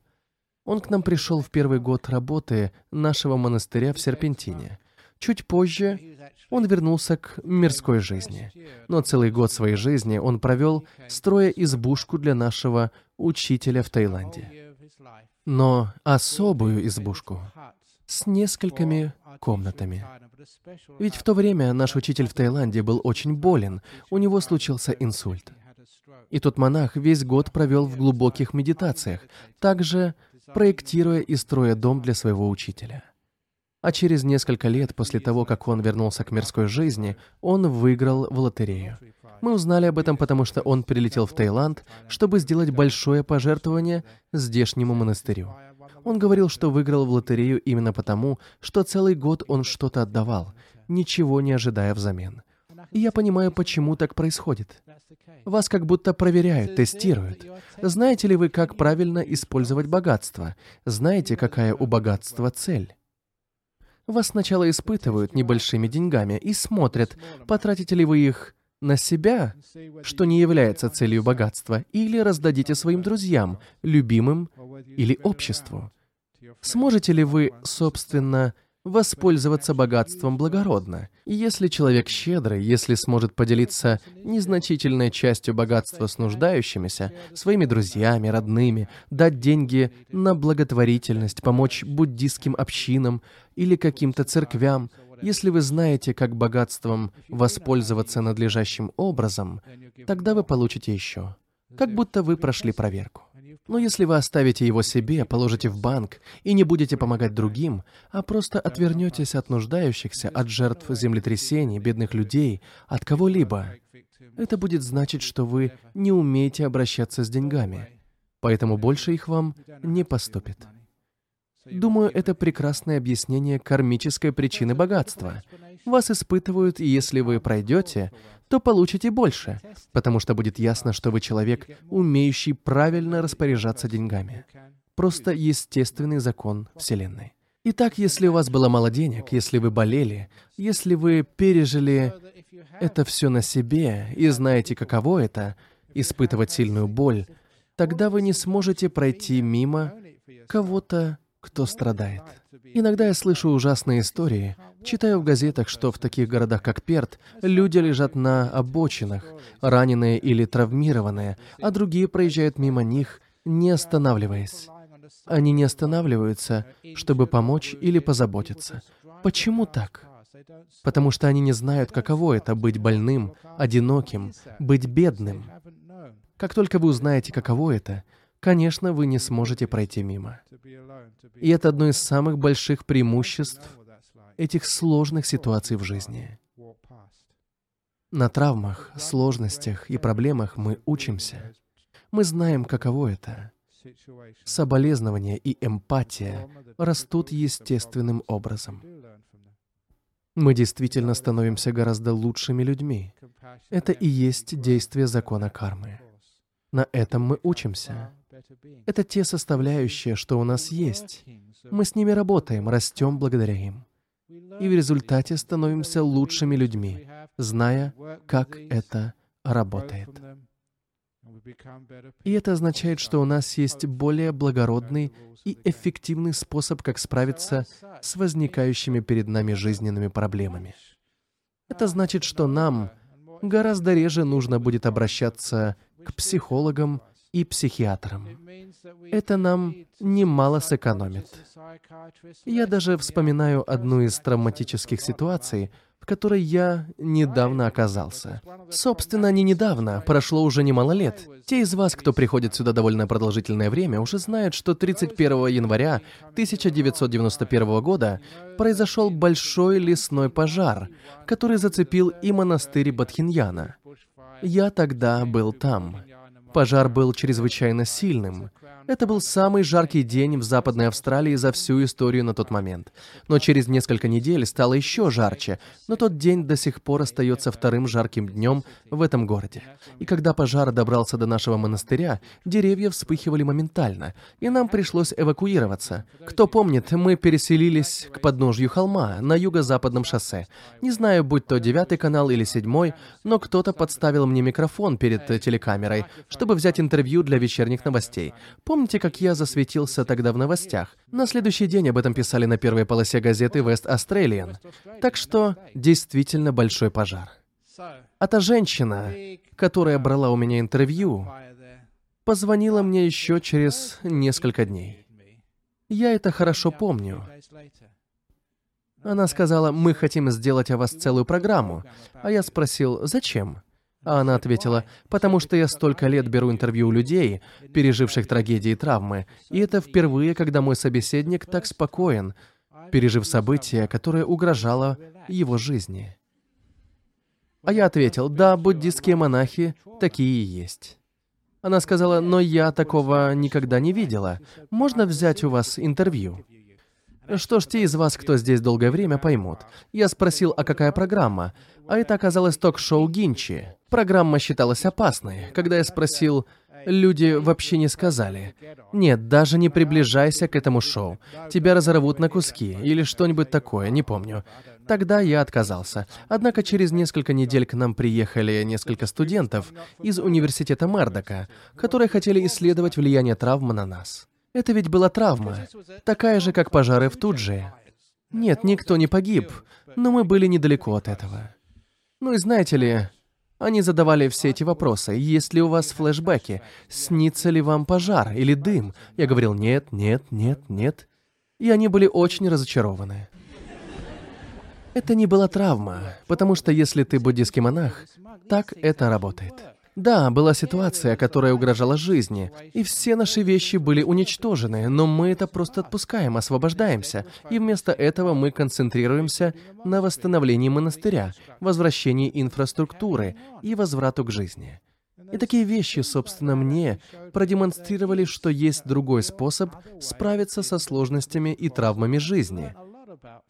Он к нам пришел в первый год работы нашего монастыря в Серпентине. Чуть позже он вернулся к мирской жизни. Но целый год своей жизни он провел, строя избушку для нашего учителя в Таиланде. Но особую избушку с несколькими комнатами. Ведь в то время наш учитель в Таиланде был очень болен, у него случился инсульт. И тот монах весь год провел в глубоких медитациях, также проектируя и строя дом для своего учителя. А через несколько лет после того, как он вернулся к мирской жизни, он выиграл в лотерею. Мы узнали об этом, потому что он прилетел в Таиланд, чтобы сделать большое пожертвование здешнему монастырю. Он говорил, что выиграл в лотерею именно потому, что целый год он что-то отдавал, ничего не ожидая взамен. И я понимаю, почему так происходит. Вас как будто проверяют, тестируют. Знаете ли вы, как правильно использовать богатство? Знаете, какая у богатства цель? Вас сначала испытывают небольшими деньгами и смотрят, потратите ли вы их на себя, что не является целью богатства, или раздадите своим друзьям, любимым или обществу. Сможете ли вы, собственно, воспользоваться богатством благородно? И если человек щедрый, если сможет поделиться незначительной частью богатства с нуждающимися, своими друзьями, родными, дать деньги на благотворительность, помочь буддийским общинам или каким-то церквям, если вы знаете, как богатством воспользоваться надлежащим образом, тогда вы получите еще. Как будто вы прошли проверку. Но если вы оставите его себе, положите в банк и не будете помогать другим, а просто отвернетесь от нуждающихся, от жертв землетрясений, бедных людей, от кого-либо, это будет значить, что вы не умеете обращаться с деньгами, поэтому больше их вам не поступит. Думаю, это прекрасное объяснение кармической причины богатства. Вас испытывают, и если вы пройдете, то получите больше, потому что будет ясно, что вы человек, умеющий правильно распоряжаться деньгами. Просто естественный закон Вселенной. Итак, если у вас было мало денег, если вы болели, если вы пережили это все на себе и знаете, каково это — испытывать сильную боль, тогда вы не сможете пройти мимо кого-то, кто страдает. Иногда я слышу ужасные истории, читаю в газетах, что в таких городах, как Перт, люди лежат на обочинах, раненые или травмированные, а другие проезжают мимо них, не останавливаясь. Они не останавливаются, чтобы помочь или позаботиться. Почему так? Потому что они не знают, каково это быть больным, одиноким, быть бедным. Как только вы узнаете, каково это, конечно, вы не сможете пройти мимо. И это одно из самых больших преимуществ этих сложных ситуаций в жизни. На травмах, сложностях и проблемах мы учимся. Мы знаем, каково это. Соболезнование и эмпатия растут естественным образом. Мы действительно становимся гораздо лучшими людьми. Это и есть действие закона кармы. На этом мы учимся. Это те составляющие, что у нас есть. Мы с ними работаем, растем благодаря им. И в результате становимся лучшими людьми, зная, как это работает. И это означает, что у нас есть более благородный и эффективный способ, как справиться с возникающими перед нами жизненными проблемами. Это значит, что нам гораздо реже нужно будет обращаться к психологам и психиатрам. Это нам немало сэкономит. Я даже вспоминаю одну из травматических ситуаций, в которой я недавно оказался. Собственно, не недавно, прошло уже немало лет. Те из вас, кто приходит сюда довольно продолжительное время, уже знают, что 31 января 1991 года произошел большой лесной пожар, который зацепил и монастырь Бадхиньяна. Я тогда был там. Пожар был чрезвычайно сильным. Это был самый жаркий день в Западной Австралии за всю историю на тот момент. Но через несколько недель стало еще жарче, но тот день до сих пор остается вторым жарким днем в этом городе. И когда пожар добрался до нашего монастыря, деревья вспыхивали моментально, и нам пришлось эвакуироваться. Кто помнит, мы переселились к подножью холма на юго-западном шоссе. Не знаю, будь то девятый канал или седьмой, но кто-то подставил мне микрофон перед телекамерой, чтобы взять интервью для вечерних новостей. Помните, как я засветился тогда в новостях? На следующий день об этом писали на первой полосе газеты West Australian. Так что действительно большой пожар. А та женщина, которая брала у меня интервью, позвонила мне еще через несколько дней. Я это хорошо помню. Она сказала, мы хотим сделать о вас целую программу. А я спросил, зачем? А она ответила, потому что я столько лет беру интервью у людей, переживших трагедии и травмы, и это впервые, когда мой собеседник так спокоен, пережив событие, которое угрожало его жизни. А я ответил, да, буддистские монахи такие и есть. Она сказала, но я такого никогда не видела. Можно взять у вас интервью? Что ж, те из вас, кто здесь долгое время, поймут. Я спросил, а какая программа? А это оказалось ток-шоу Гинчи. Программа считалась опасной. Когда я спросил, люди вообще не сказали. Нет, даже не приближайся к этому шоу. Тебя разорвут на куски или что-нибудь такое, не помню. Тогда я отказался. Однако через несколько недель к нам приехали несколько студентов из университета Мердока, которые хотели исследовать влияние травмы на нас. Это ведь была травма, такая же, как пожары в Тудже. Нет, никто не погиб, но мы были недалеко от этого. Ну и знаете ли, они задавали все эти вопросы. Есть ли у вас флешбеки? Снится ли вам пожар или дым? Я говорил, нет, нет, нет, нет. И они были очень разочарованы. Это не была травма, потому что если ты буддийский монах, так это работает. Да, была ситуация, которая угрожала жизни, и все наши вещи были уничтожены, но мы это просто отпускаем, освобождаемся, и вместо этого мы концентрируемся на восстановлении монастыря, возвращении инфраструктуры и возврату к жизни. И такие вещи, собственно, мне продемонстрировали, что есть другой способ справиться со сложностями и травмами жизни —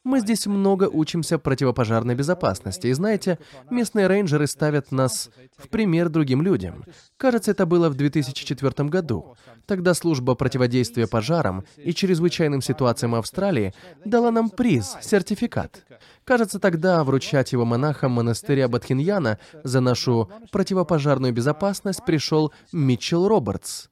мы здесь много учимся противопожарной безопасности, и знаете, местные рейнджеры ставят нас в пример другим людям. Кажется, это было в 2004 году. Тогда служба противодействия пожарам и чрезвычайным ситуациям Австралии дала нам приз, сертификат. Кажется, тогда вручать его монахам монастыря Батхиньяна за нашу противопожарную безопасность пришел Митчелл Робертс.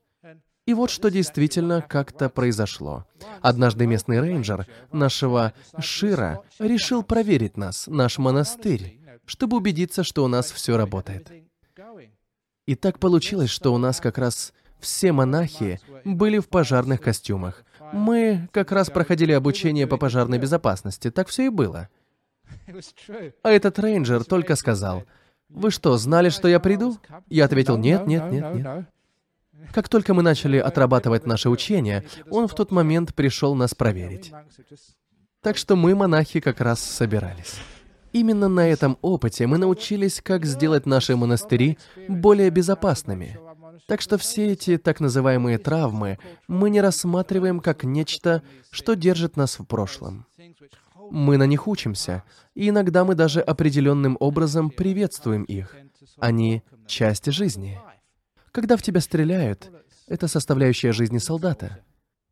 И вот что действительно как-то произошло. Однажды местный рейнджер нашего Шира решил проверить нас, наш монастырь, чтобы убедиться, что у нас все работает. И так получилось, что у нас как раз все монахи были в пожарных костюмах. Мы как раз проходили обучение по пожарной безопасности, так все и было. А этот рейнджер только сказал, «Вы что, знали, что я приду?» Я ответил, «Нет, нет, нет, нет». Как только мы начали отрабатывать наше учение, он в тот момент пришел нас проверить. Так что мы, монахи, как раз собирались. Именно на этом опыте мы научились, как сделать наши монастыри более безопасными. Так что все эти так называемые травмы мы не рассматриваем как нечто, что держит нас в прошлом. Мы на них учимся, и иногда мы даже определенным образом приветствуем их. Они — часть жизни. Когда в тебя стреляют, это составляющая жизни солдата.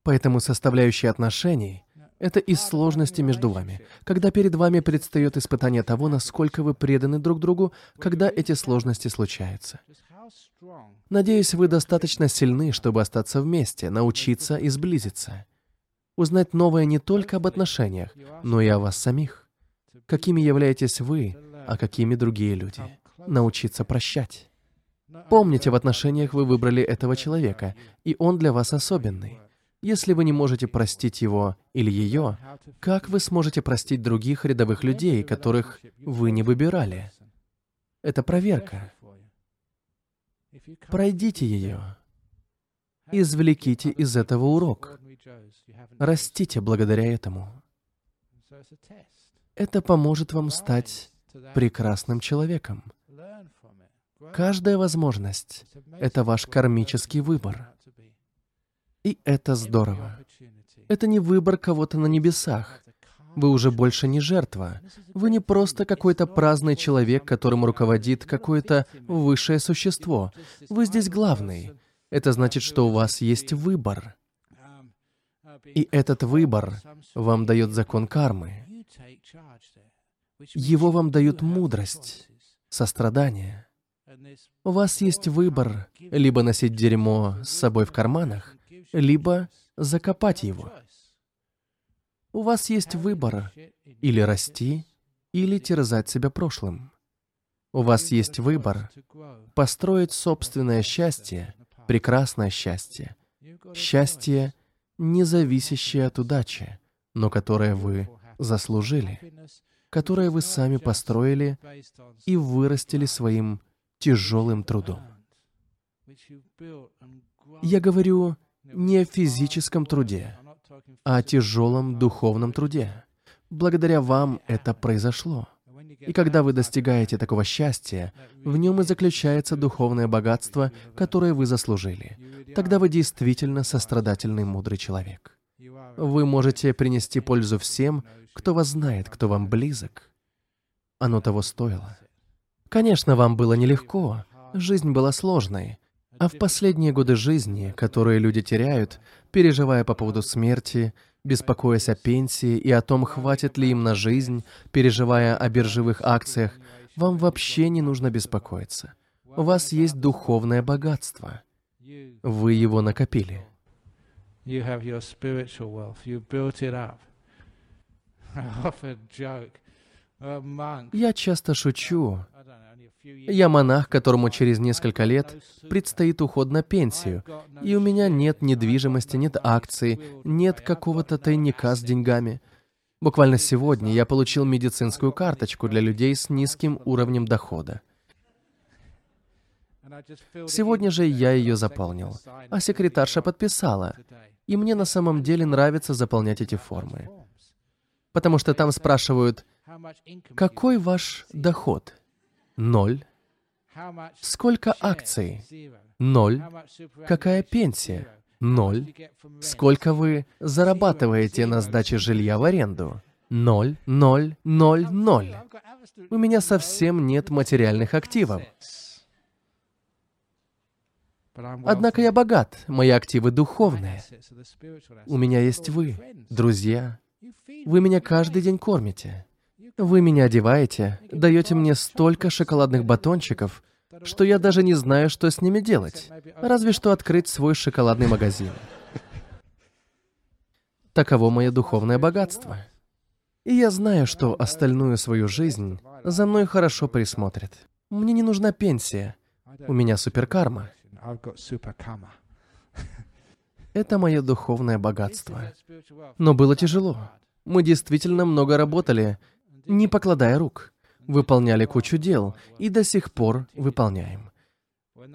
Поэтому составляющая отношений — это из сложности между вами. Когда перед вами предстает испытание того, насколько вы преданы друг другу, когда эти сложности случаются. Надеюсь, вы достаточно сильны, чтобы остаться вместе, научиться и сблизиться. Узнать новое не только об отношениях, но и о вас самих. Какими являетесь вы, а какими другие люди. Научиться прощать. Помните, в отношениях вы выбрали этого человека, и он для вас особенный. Если вы не можете простить его или ее, как вы сможете простить других рядовых людей, которых вы не выбирали? Это проверка. Пройдите ее. Извлеките из этого урок. Растите благодаря этому. Это поможет вам стать прекрасным человеком. Каждая возможность — это ваш кармический выбор. И это здорово. Это не выбор кого-то на небесах. Вы уже больше не жертва. Вы не просто какой-то праздный человек, которым руководит какое-то высшее существо. Вы здесь главный. Это значит, что у вас есть выбор. И этот выбор вам дает закон кармы. Его вам дают мудрость, сострадание. У вас есть выбор либо носить дерьмо с собой в карманах, либо закопать его. У вас есть выбор или расти, или терзать себя прошлым. У вас есть выбор построить собственное счастье, прекрасное счастье, счастье, не зависящее от удачи, но которое вы заслужили, которое вы сами построили и вырастили своим тяжелым трудом. Я говорю не о физическом труде, а о тяжелом духовном труде. Благодаря вам это произошло. И когда вы достигаете такого счастья, в нем и заключается духовное богатство, которое вы заслужили. Тогда вы действительно сострадательный, мудрый человек. Вы можете принести пользу всем, кто вас знает, кто вам близок. Оно того стоило. Конечно, вам было нелегко, жизнь была сложной, а в последние годы жизни, которые люди теряют, переживая по поводу смерти, беспокоясь о пенсии и о том, хватит ли им на жизнь, переживая о биржевых акциях, вам вообще не нужно беспокоиться. У вас есть духовное богатство. Вы его накопили. <laughs> Я часто шучу. Я монах, которому через несколько лет предстоит уход на пенсию, и у меня нет недвижимости, нет акций, нет какого-то тайника с деньгами. Буквально сегодня я получил медицинскую карточку для людей с низким уровнем дохода. Сегодня же я ее заполнил, а секретарша подписала. И мне на самом деле нравится заполнять эти формы. Потому что там спрашивают, какой ваш доход? Ноль. Сколько акций? Ноль. Какая пенсия? Ноль. Сколько вы зарабатываете на сдаче жилья в аренду? Ноль, ноль, ноль, ноль. У меня совсем нет материальных активов. Однако я богат, мои активы духовные. У меня есть вы, друзья. Вы меня каждый день кормите. Вы меня одеваете, даете мне столько шоколадных батончиков, что я даже не знаю, что с ними делать. Разве что открыть свой шоколадный магазин. Таково мое духовное богатство. И я знаю, что остальную свою жизнь за мной хорошо присмотрят. Мне не нужна пенсия. У меня суперкарма. <laughs> Это мое духовное богатство. Но было тяжело. Мы действительно много работали, не покладая рук. Выполняли кучу дел и до сих пор выполняем.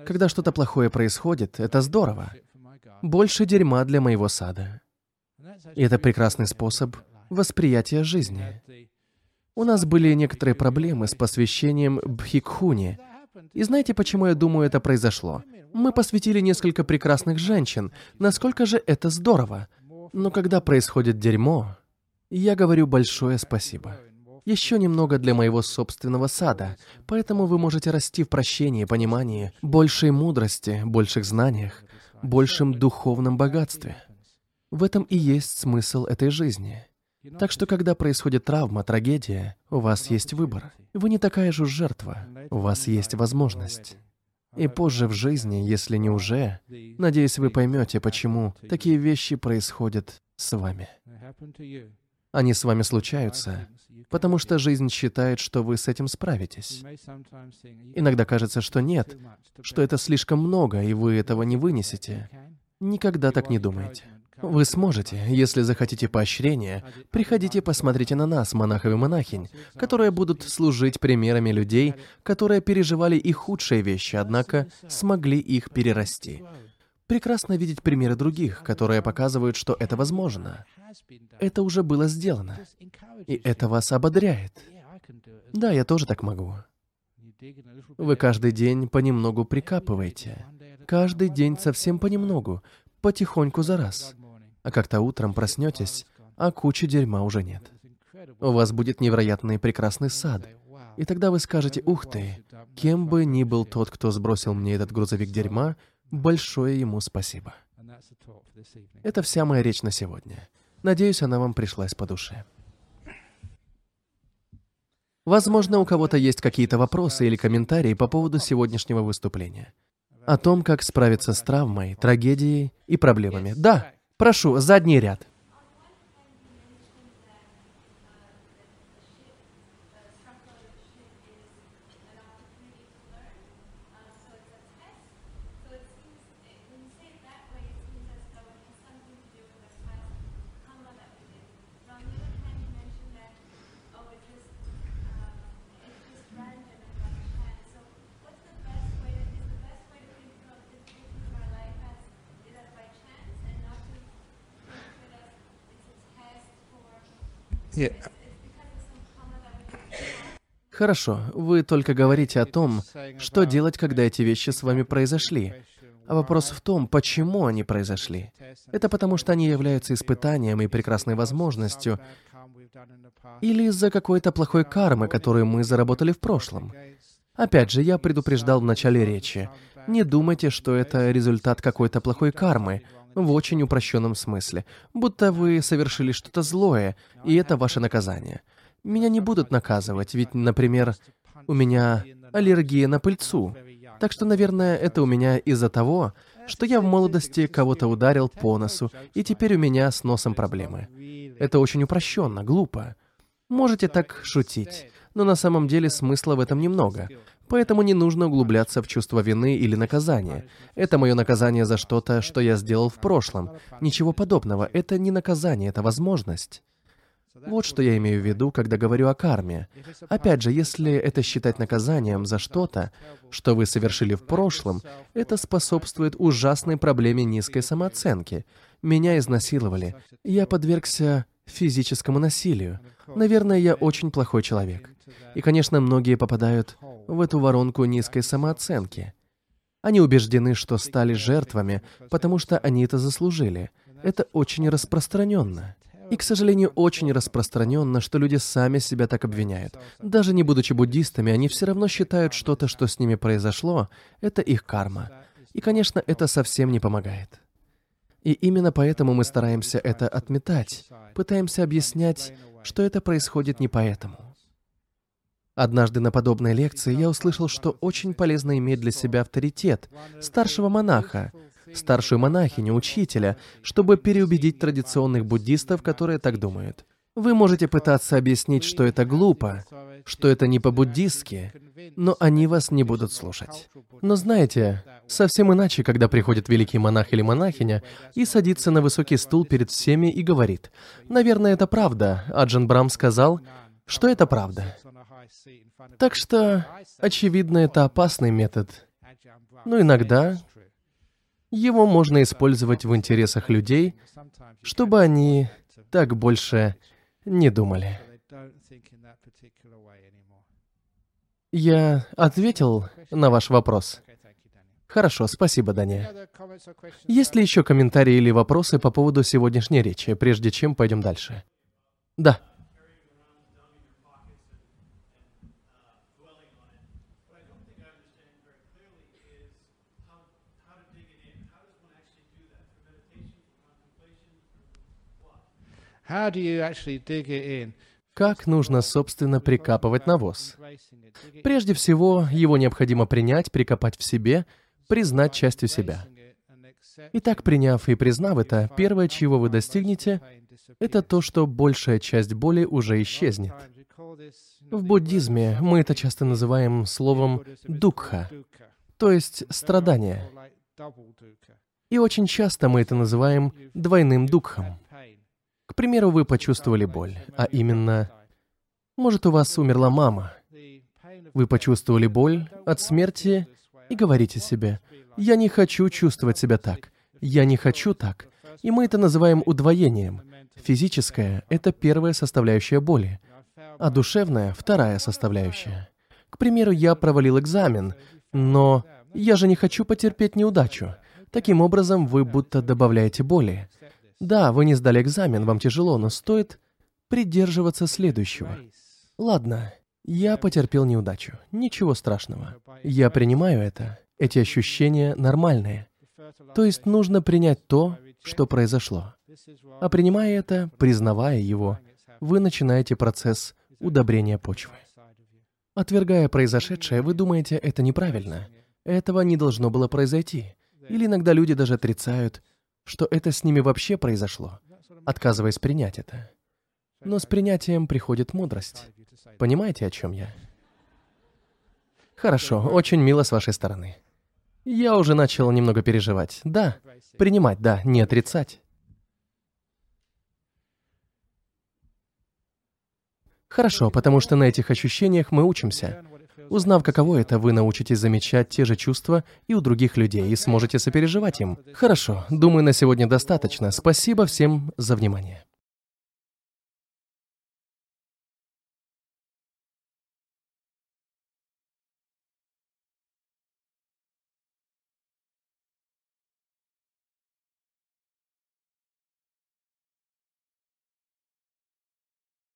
Когда что-то плохое происходит, это здорово. Больше дерьма для моего сада. И это прекрасный способ восприятия жизни. У нас были некоторые проблемы с посвящением Бхикхуни. И знаете, почему я думаю, это произошло? Мы посвятили несколько прекрасных женщин. Насколько же это здорово. Но когда происходит дерьмо, я говорю большое спасибо. Еще немного для моего собственного сада, поэтому вы можете расти в прощении, понимании, большей мудрости, больших знаниях, большем духовном богатстве. В этом и есть смысл этой жизни. Так что, когда происходит травма, трагедия, у вас есть выбор. Вы не такая же жертва, у вас есть возможность. И позже в жизни, если не уже, надеюсь, вы поймете, почему такие вещи происходят с вами. Они с вами случаются, потому что жизнь считает, что вы с этим справитесь. Иногда кажется, что нет, что это слишком много, и вы этого не вынесете. Никогда так не думайте. Вы сможете, если захотите поощрения, приходите посмотрите на нас, монахов и монахинь, которые будут служить примерами людей, которые переживали и худшие вещи, однако смогли их перерасти. Прекрасно видеть примеры других, которые показывают, что это возможно. Это уже было сделано. И это вас ободряет. Да, я тоже так могу. Вы каждый день понемногу прикапываете. Каждый день совсем понемногу, потихоньку за раз. А как-то утром проснетесь, а кучи дерьма уже нет. У вас будет невероятный прекрасный сад. И тогда вы скажете, ух ты, кем бы ни был тот, кто сбросил мне этот грузовик дерьма, большое ему спасибо. Это вся моя речь на сегодня. Надеюсь, она вам пришлась по душе. Возможно, у кого-то есть какие-то вопросы или комментарии по поводу сегодняшнего выступления. О том, как справиться с травмой, трагедией и проблемами. Да, Прошу, задний ряд. Хорошо, вы только говорите о том, что делать, когда эти вещи с вами произошли. А вопрос в том, почему они произошли. Это потому, что они являются испытанием и прекрасной возможностью, или из-за какой-то плохой кармы, которую мы заработали в прошлом. Опять же, я предупреждал в начале речи. Не думайте, что это результат какой-то плохой кармы, в очень упрощенном смысле, будто вы совершили что-то злое, и это ваше наказание. Меня не будут наказывать, ведь, например, у меня аллергия на пыльцу. Так что, наверное, это у меня из-за того, что я в молодости кого-то ударил по носу, и теперь у меня с носом проблемы. Это очень упрощенно, глупо. Можете так шутить, но на самом деле смысла в этом немного. Поэтому не нужно углубляться в чувство вины или наказания. Это мое наказание за что-то, что я сделал в прошлом. Ничего подобного. Это не наказание, это возможность. Вот что я имею в виду, когда говорю о карме. Опять же, если это считать наказанием за что-то, что вы совершили в прошлом, это способствует ужасной проблеме низкой самооценки. Меня изнасиловали. Я подвергся физическому насилию. Наверное, я очень плохой человек. И, конечно, многие попадают в эту воронку низкой самооценки. Они убеждены, что стали жертвами, потому что они это заслужили. Это очень распространенно. И, к сожалению, очень распространенно, что люди сами себя так обвиняют. Даже не будучи буддистами, они все равно считают что-то, что с ними произошло, это их карма. И, конечно, это совсем не помогает. И именно поэтому мы стараемся это отметать, пытаемся объяснять, что это происходит не поэтому. Однажды на подобной лекции я услышал, что очень полезно иметь для себя авторитет, старшего монаха, старшую монахиню, учителя, чтобы переубедить традиционных буддистов, которые так думают. Вы можете пытаться объяснить, что это глупо, что это не по-буддистски, но они вас не будут слушать. Но знаете, совсем иначе, когда приходит великий монах или монахиня и садится на высокий стул перед всеми и говорит, «Наверное, это правда», а Джан Брам сказал, что это правда. Так что, очевидно, это опасный метод. Но иногда его можно использовать в интересах людей, чтобы они так больше не думали. Я ответил на ваш вопрос. Хорошо, спасибо, questions? Есть ли еще комментарии или вопросы по поводу сегодняшней речи, прежде чем пойдем дальше? Да. Как нужно, собственно, прикапывать навоз? Прежде всего, его необходимо принять, прикопать в себе, признать частью себя. Итак, приняв и признав это, первое, чего вы достигнете, это то, что большая часть боли уже исчезнет. В буддизме мы это часто называем словом дукха, то есть страдание. И очень часто мы это называем двойным дукхом. Примеру, вы почувствовали боль, а именно, может, у вас умерла мама, вы почувствовали боль от смерти и говорите себе, «Я не хочу чувствовать себя так, я не хочу так». И мы это называем удвоением. Физическое — это первая составляющая боли, а душевная — вторая составляющая. К примеру, я провалил экзамен, но я же не хочу потерпеть неудачу. Таким образом, вы будто добавляете боли. Да, вы не сдали экзамен, вам тяжело, но стоит придерживаться следующего. Ладно, я потерпел неудачу. Ничего страшного. Я принимаю это. Эти ощущения нормальные. То есть нужно принять то, что произошло. А принимая это, признавая его, вы начинаете процесс удобрения почвы. Отвергая произошедшее, вы думаете, это неправильно. Этого не должно было произойти. Или иногда люди даже отрицают, что это с ними вообще произошло, отказываясь принять это. Но с принятием приходит мудрость. Понимаете, о чем я? Хорошо, очень мило с вашей стороны. Я уже начал немного переживать. Да, принимать, да, не отрицать. Хорошо, потому что на этих ощущениях мы учимся. Узнав, каково это, вы научитесь замечать те же чувства и у других людей и сможете сопереживать им. Хорошо, думаю, на сегодня достаточно. Спасибо всем за внимание.